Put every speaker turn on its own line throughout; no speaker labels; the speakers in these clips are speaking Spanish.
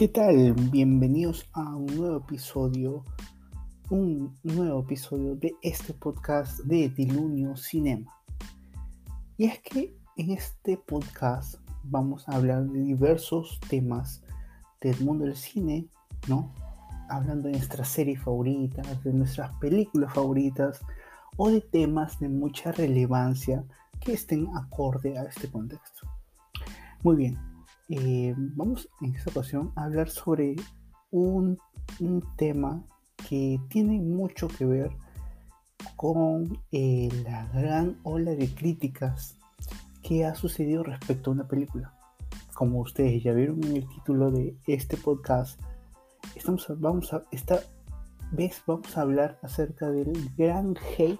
¿Qué tal? Bienvenidos a un nuevo episodio, un nuevo episodio de este podcast de Dilunio Cinema. Y es que en este podcast vamos a hablar de diversos temas del mundo del cine, ¿no? Hablando de nuestras series favoritas, de nuestras películas favoritas o de temas de mucha relevancia que estén acorde a este contexto. Muy bien, eh, vamos en esta ocasión a hablar sobre un, tema que tiene mucho que ver con eh, la gran ola de críticas que ha sucedido respecto a una película. Como ustedes ya vieron en el título de este podcast, estamos, vamos a, esta vez vamos a hablar acerca del gran hate,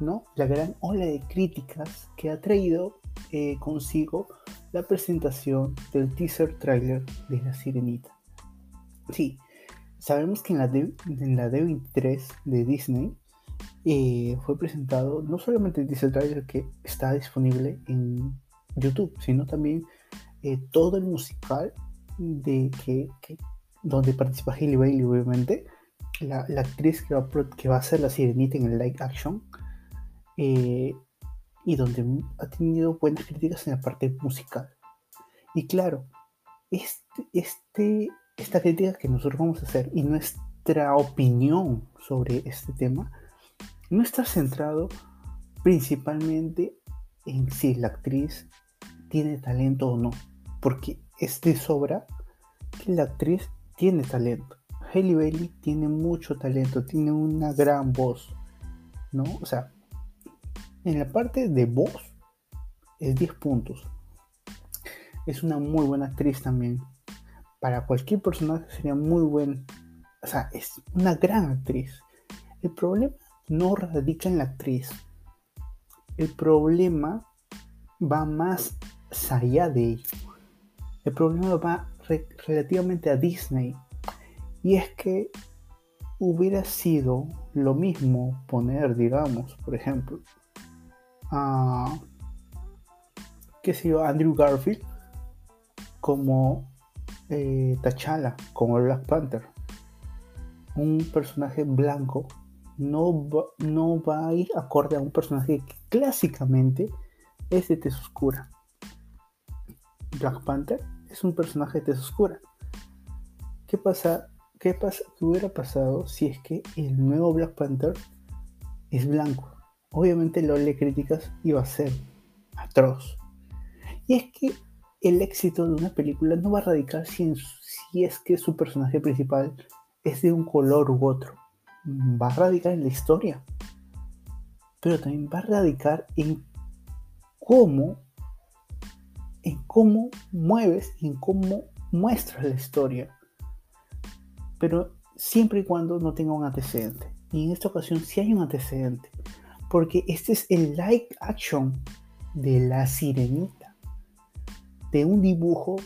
¿no? La gran ola de críticas que ha traído eh, consigo la presentación del teaser trailer de La Sirenita. Sí, sabemos que en la, D, en la D23 de Disney eh, fue presentado no solamente el teaser trailer que está disponible en YouTube, sino también eh, todo el musical de que, donde participa Hailey Bailey, obviamente, la, actriz que va, que a ser la sirenita en el live action. Y donde ha tenido buenas críticas en la parte musical. Y claro, este, este, esta crítica que nosotros vamos a hacer y nuestra opinión sobre este tema no está centrado principalmente en si la actriz tiene talento o no, porque es de sobra que la actriz tiene talento. Hailey Bailey tiene mucho talento, tiene una gran voz, ¿no? O sea, en la parte de voz es 10 puntos. Es una muy buena actriz también. Para cualquier personaje sería muy buen. O sea, es una gran actriz. El problema no radica en la actriz. El problema va más allá de ello. El problema va relativamente a Disney. Y es que hubiera sido lo mismo poner, digamos, por ejemplo, a, qué sé yo, Andrew Garfield como eh, T'Challa, como Black Panther. Un personaje blanco no va, no va a ir acorde a un personaje que clásicamente es de tez oscura. Black Panther es un personaje de tez oscura. ¿Qué pasa? ¿Qué pasa? ¿Qué hubiera pasado si es que el nuevo Black Panther es blanco? Obviamente lo de críticas iba a ser atroz. Y es que el éxito de una película no va a radicar si, si es que su personaje principal es de un color u otro. Va a radicar en la historia. Pero también va a radicar en cómo, en cómo mueves y en cómo muestras la historia. Pero siempre y cuando no tenga un antecedente. Y en esta ocasión sí hay un antecedente porque este es el live action de la sirenita, de un dibujo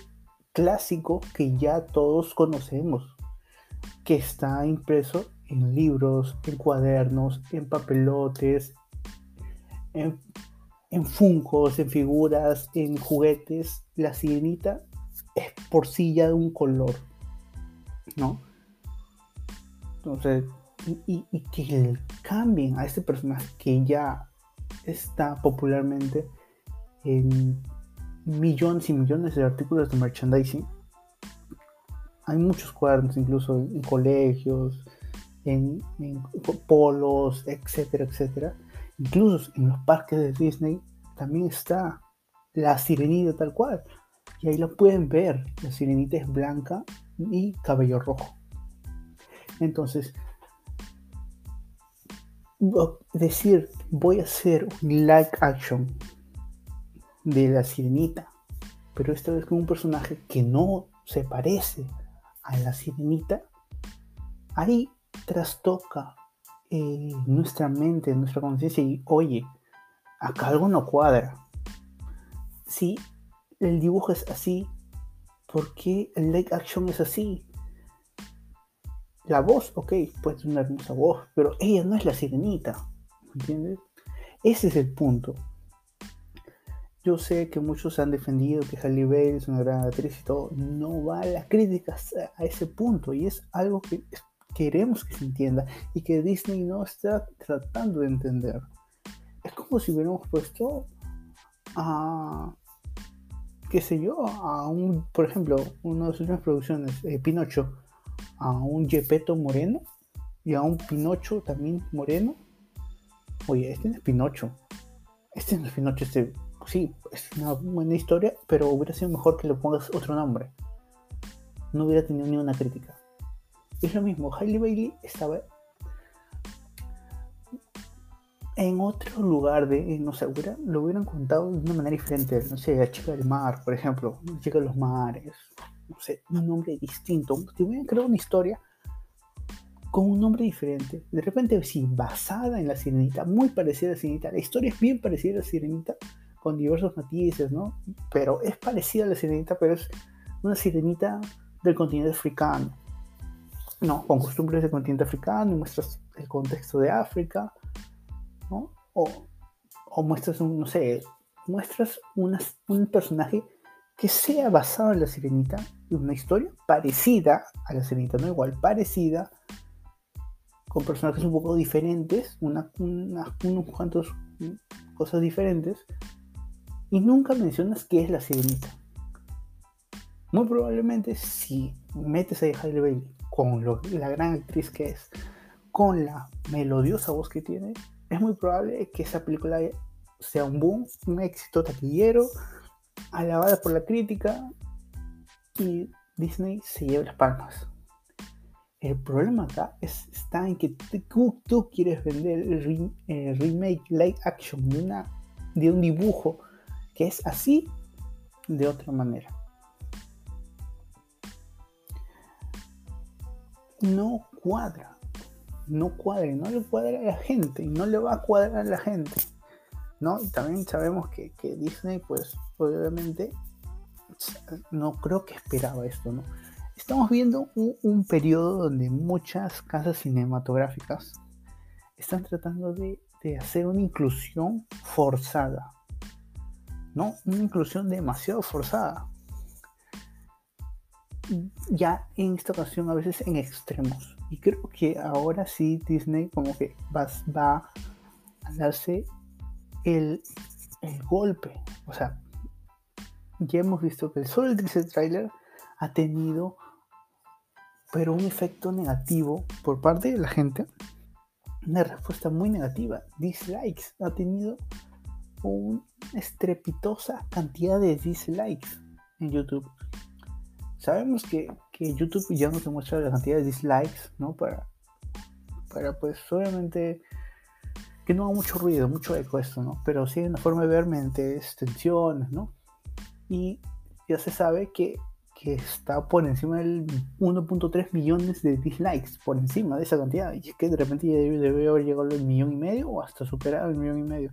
clásico que ya todos conocemos, que está impreso en libros, en cuadernos, en papelotes, en, en funcos, en figuras, en juguetes. La sirenita es por sí ya de un color, ¿no? Entonces, y, que cambien a este personaje que ya está popularmente en millones y millones de artículos de merchandising. Hay muchos cuadernos, incluso en, colegios, en, polos, etcétera, etcétera. Incluso en los parques de Disney también está la sirenita tal cual. Y ahí lo pueden ver. La sirenita es blanca y cabello rojo. Entonces, decir voy a hacer un live action de la sirenita, pero esta vez con un personaje que no se parece a la sirenita, ahí trastoca eh, nuestra mente, nuestra conciencia y oye, acá algo no cuadra. Si el dibujo es así, ¿por qué el live action es así? La voz, ok, puede ser una hermosa voz, pero ella no es la sirenita. ¿Entiendes? Ese es el punto. yo sé que muchos han defendido que Halle Berry es una gran actriz y todo. No va a las críticas a ese punto y es algo que queremos que se entienda y que Disney no está tratando de entender. Es como si hubiéramos puesto a, qué sé yo, a un, por ejemplo, una de sus últimas producciones, eh, Pinocho, a un Gepetto moreno y a un Pinocho también moreno. Oye, este no es Pinocho. Este no es Pinocho, este sí, es una buena historia, pero hubiera sido mejor que le pongas otro nombre. No hubiera tenido ni una crítica. Es lo mismo, Hailey Bailey estaba en otro lugar de, no sé, lo hubieran contado de una manera diferente, no sé, la chica del mar, por ejemplo, la chica de los mares, no sé, un nombre distinto, te hubieran creado una historia con un nombre diferente, de repente sí, basada en la sirenita, muy parecida a la sirenita, la historia es bien parecida a la sirenita, con diversos matices, ¿no? Pero es parecida a la sirenita, pero es una sirenita del continente africano, ¿no? Con costumbres del continente africano muestras el contexto de África, ¿no? O, o muestras, un, no sé, muestras un personaje que sea basado en la sirenita, una historia parecida a la sirenita, no igual, parecida, con personajes un poco diferentes, una, unos cuantos cosas diferentes, y nunca mencionas qué es la sirenita. Muy probablemente si metes a Hailey Bailey con la gran actriz que es, con la melodiosa voz que tiene, es muy probable que esa película sea un boom, un éxito taquillero, alabada por la crítica y Disney se lleve las palmas. El problema acá está en que tú, quieres vender el, remake live action de, una, de un dibujo que es así de otra manera. No cuadra, no cuadra, no le cuadra a la gente no le va a cuadrar a la gente. ¿No? Y también sabemos que, Disney, pues obviamente, no creo que esperaba esto. Estamos viendo un, periodo donde muchas casas cinematográficas están tratando de, hacer una inclusión forzada ¿no? Una inclusión demasiado forzada. Ya en esta ocasión a veces en extremos. Y creo que ahora sí Disney como que va a darse el, golpe. O sea, ya hemos visto que el solo el trailer ha tenido pero un efecto negativo por parte de la gente. Una respuesta muy negativa. Dislikes ha tenido una estrepitosa cantidad de dislikes en YouTube. Sabemos que, YouTube ya no te muestra la cantidad de dislikes, ¿no? Para, para pues obviamente que no haga mucho ruido, mucho eco esto, ¿no? Pero sí hay una forma de ver mediante tensiones, ¿no? Y ya se sabe que, que está por encima del 1.3 millones de dislikes, por encima de esa cantidad. Y es que de repente ya debe, haber llegado al millón y medio o hasta superar el millón y medio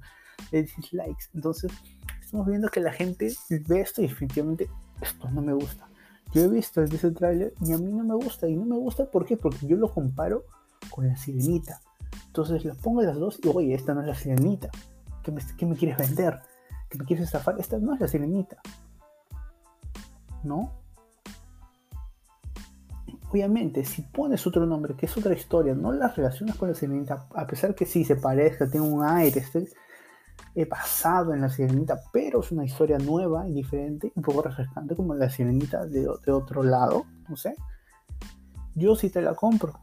de dislikes. Entonces, estamos viendo que la gente ve esto y definitivamente esto no me gusta. Yo he visto ese trailer y a mí no me gusta. Y no me gusta ¿por qué? Porque yo lo comparo con la sirenita. Entonces las pongo las dos y oye, esta no es la sirenita. ¿Qué me, quieres vender? ¿Qué me quieres estafar? Esta no es la sirenita. ¿No? Obviamente, si pones otro nombre, que es otra historia, no la relacionas con la sirenita, a pesar que sí se parezca, tiene un aire, este, he pasado en La Sirenita, pero es una historia nueva y diferente, un poco refrescante como La Sirenita de, de otro lado, no sé. Yo sí te la compro.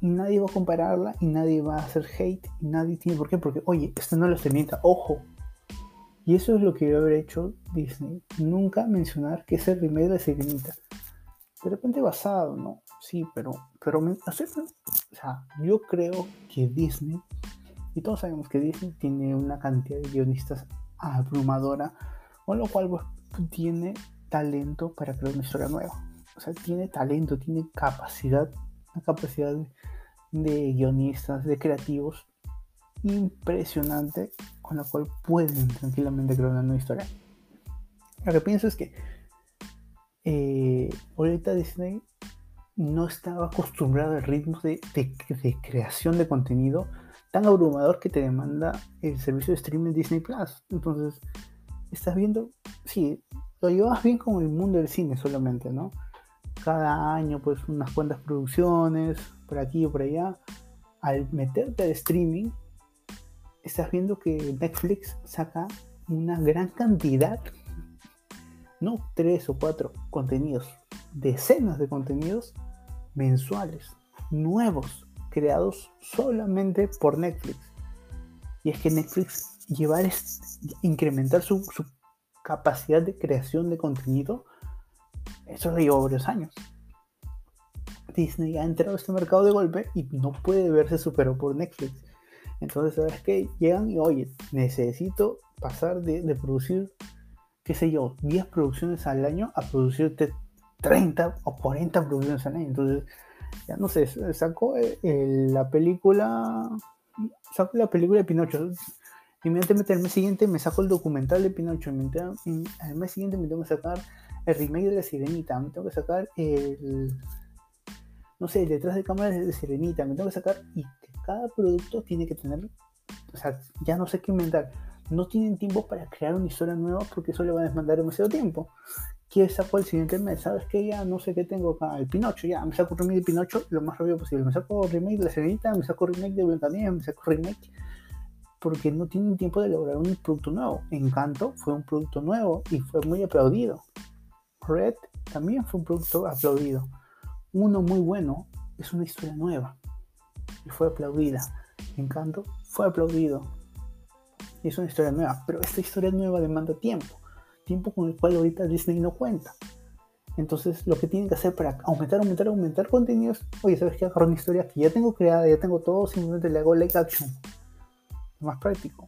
Y nadie va a compararla y nadie va a hacer hate y nadie tiene por qué, porque oye, esta no La Sirenita, ojo. Y eso es lo que debe haber hecho Disney. Nunca mencionar que es el remake de. De repente basado, ¿no? Sí, pero, pero, o sea, yo creo que Disney y todos sabemos que Disney tiene una cantidad de guionistas abrumadora, con lo cual pues, tiene talento para crear una historia nueva. O sea, tiene talento, tiene capacidad, una capacidad de, guionistas, de creativos impresionante con la cual pueden tranquilamente crear una nueva historia. Lo que pienso es que eh, ahorita Disney no estaba acostumbrado al ritmo de, creación de contenido tan abrumador que te demanda el servicio de streaming Disney Plus. Entonces, estás viendo, sí, lo llevas bien con el mundo del cine solamente, ¿no? Cada año, pues, unas cuantas producciones, por aquí o por allá. Al meterte al streaming, estás viendo que Netflix saca una gran cantidad, no tres o cuatro contenidos, decenas de contenidos mensuales, nuevos, creados solamente por Netflix. Y es que Netflix llevar, incrementar su, capacidad de creación de contenido, eso le llevó varios años. Disney ha entrado a este mercado de golpe y no puede verse superado por Netflix. Entonces, ¿sabes qué? Llegan y, oye, necesito pasar de, producir, qué sé yo, 10 producciones al año a producir 30 o 40 producciones al año. Entonces, ya no sé, sacó eh, la película, sacó la película de Pinocho. Inmediatamente al mes siguiente me saco el documental de Pinocho. Al mes siguiente me tengo que sacar el remake de La Sirenita. Me tengo que sacar el, no sé, detrás de cámaras de Sirenita. Me tengo que sacar y cada producto tiene que tener, o sea, ya no sé qué inventar. No tienen tiempo para crear una historia nueva porque eso le va a demandar demasiado tiempo. ¿Qué saco el siguiente mes? ¿Sabes qué? Ya no sé qué tengo acá. El Pinocho, ya. Me saco remake de Pinocho lo más rápido posible. Me saco remake de La Serenita, me saco remake de Blancanieves, me saco remake. Porque no tienen tiempo de elaborar un producto nuevo. Encanto fue un producto nuevo y fue muy aplaudido. Red también fue un producto aplaudido. Uno muy bueno es una historia nueva y fue aplaudida. Encanto fue aplaudido y es una historia nueva. Pero esta historia nueva demanda tiempo tiempo con el cual ahorita Disney no cuenta. Entonces, lo que tienen que hacer para aumentar, aumentar, aumentar contenidos, oye, ¿sabes qué? Agarro una historia que ya tengo creada, ya tengo todo, simplemente le hago like action. Más práctico.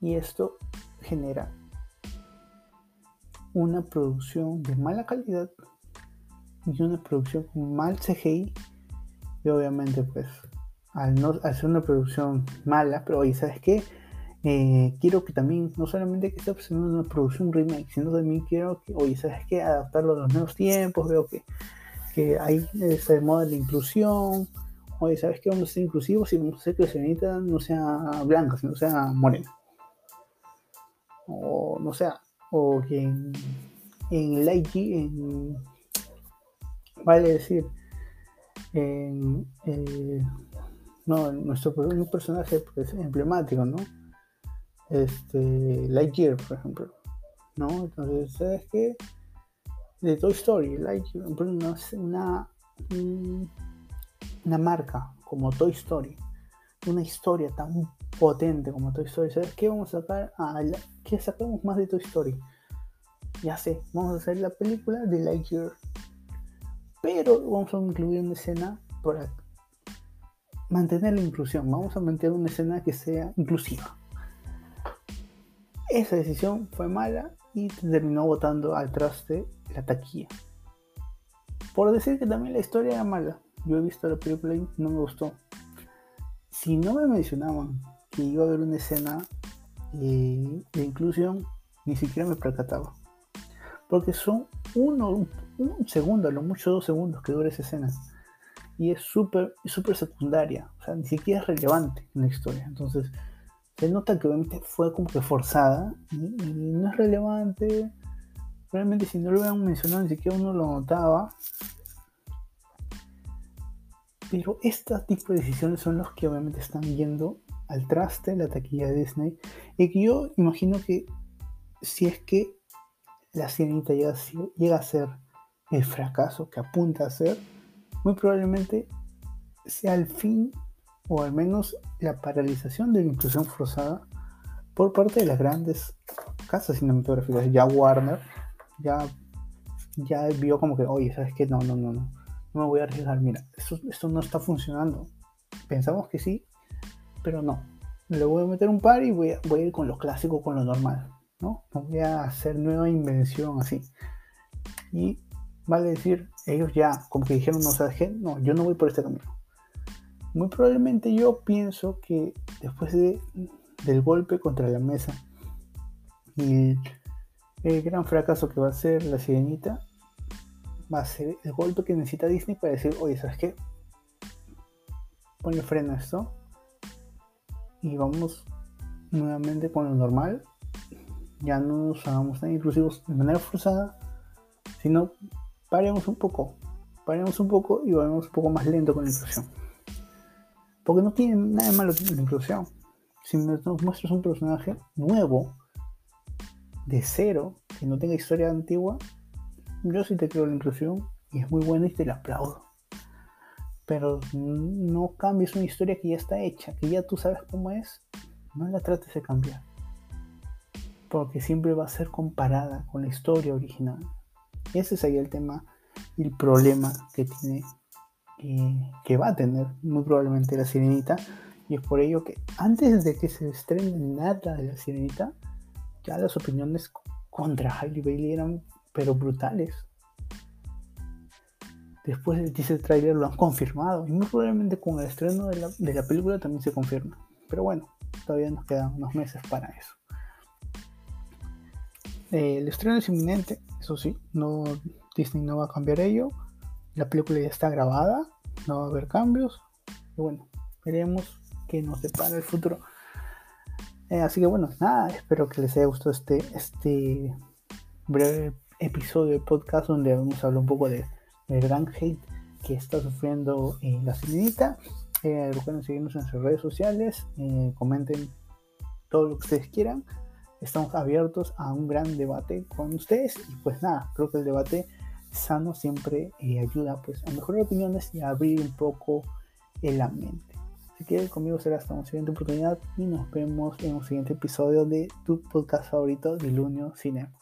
Y esto genera una producción de mala calidad y una producción con mal CGI. Y obviamente, pues, al no hacer una producción mala, pero oye, ¿sabes qué? Eh, quiero que también, no solamente que esté haciendo una producción remake, sino también quiero que, oye, ¿sabes qué? Adaptarlo a los nuevos tiempos, veo que, que hay ese modo de inclusión, oye, ¿sabes qué? Vamos a ser inclusivos y vamos a hacer que la señorita no sea blanca, sino sea morena. O no sea, o que en, en en, vale decir, en, eh, no, nuestro personaje pues, emblemático, ¿no? este, Lightyear, por ejemplo. ¿No? Entonces, ¿sabes qué? De Toy Story, Lightyear, una, una, una marca como Toy Story, una historia tan potente como Toy Story. ¿Sabes qué? Vamos a sacar a ¿Qué sacamos más de Toy Story? Ya sé, vamos a hacer la película de Lightyear. Pero vamos a incluir una escena para mantener la inclusión. Vamos a mantener una escena que sea inclusiva. Esa decisión fue mala y terminó votando al traste la taquilla. Por decir que también la historia era mala. Yo he visto la película y no me gustó. Si no me mencionaban que iba a haber una escena eh, de inclusión, ni siquiera me percataba. Porque son uno, un, segundo, a lo mucho dos segundos que dura esa escena. Y es súper súper secundaria. O sea, ni siquiera es relevante en la historia. Entonces, se nota que obviamente fue como que forzada y, no es relevante. Realmente si no lo hubieran mencionado ni siquiera uno lo notaba. Pero este tipo de decisiones son los que obviamente están yendo al traste la taquilla de Disney. Y que yo imagino que si es que la sirenita llega, llega a ser el fracaso que apunta a ser, muy probablemente sea el fin o al menos la paralización de la inclusión forzada por parte de las grandes casas cinematográficas. Ya Warner ya, ya vio como que, oye, ¿sabes qué? No, no, no, no. No me voy a arriesgar. Mira, esto, esto no está funcionando. Pensamos que sí, pero no. Le voy a meter un par y voy a, voy a ir con lo clásico, con lo normal. ¿no? voy a hacer nueva invención así. Y vale decir, ellos ya, como que dijeron, no, ¿sabes qué? No, yo no voy por este camino muy probablemente yo pienso que después de, del golpe contra la mesa y el, gran fracaso que va a ser la sirenita, va a ser el golpe que necesita Disney para decir, oye, ¿sabes qué? Ponle freno a esto y vamos nuevamente con lo normal. Ya no nos hagamos tan inclusivos de manera forzada, sino paremos un poco, paremos un poco y vamos un poco más lento con la inclusión. Porque no tiene nada de malo la inclusión. Si nos muestras un personaje nuevo, de cero, que no tenga historia antigua, yo sí te creo la inclusión y es muy buena y te la aplaudo. Pero no cambies una historia que ya está hecha, que ya tú sabes cómo es, no la trates de cambiar. Porque siempre va a ser comparada con la historia original. Ese es ahí el tema y el problema que tiene, eh, que va a tener muy probablemente la sirenita. Y es por ello que antes de que se estrene nada de la sirenita, ya las opiniones contra Hailey Bailey eran pero brutales. Después del teaser trailer lo han confirmado y muy probablemente con el estreno de la, de la película también se confirma. Pero bueno, todavía nos quedan unos meses para eso. Eh, el estreno es inminente, eso sí, no, Disney no va a cambiar ello. La película ya está grabada, no va a haber cambios. Y bueno, veremos qué nos depara el futuro. Eh, así que bueno, nada, espero que les haya gustado este, este breve episodio de podcast donde vamos a hablar un poco de, del gran hate que está sufriendo eh, la sirenita. Eh, recuerden seguirnos en sus redes sociales, eh, comenten todo lo que ustedes quieran. Estamos abiertos a un gran debate con ustedes y pues nada, creo que el debate sano siempre ayuda pues a mejorar opiniones y a abrir un poco el ambiente. Si quieres conmigo será hasta una siguiente oportunidad y nos vemos en un siguiente episodio de tu podcast favorito, Dilunio Cinema.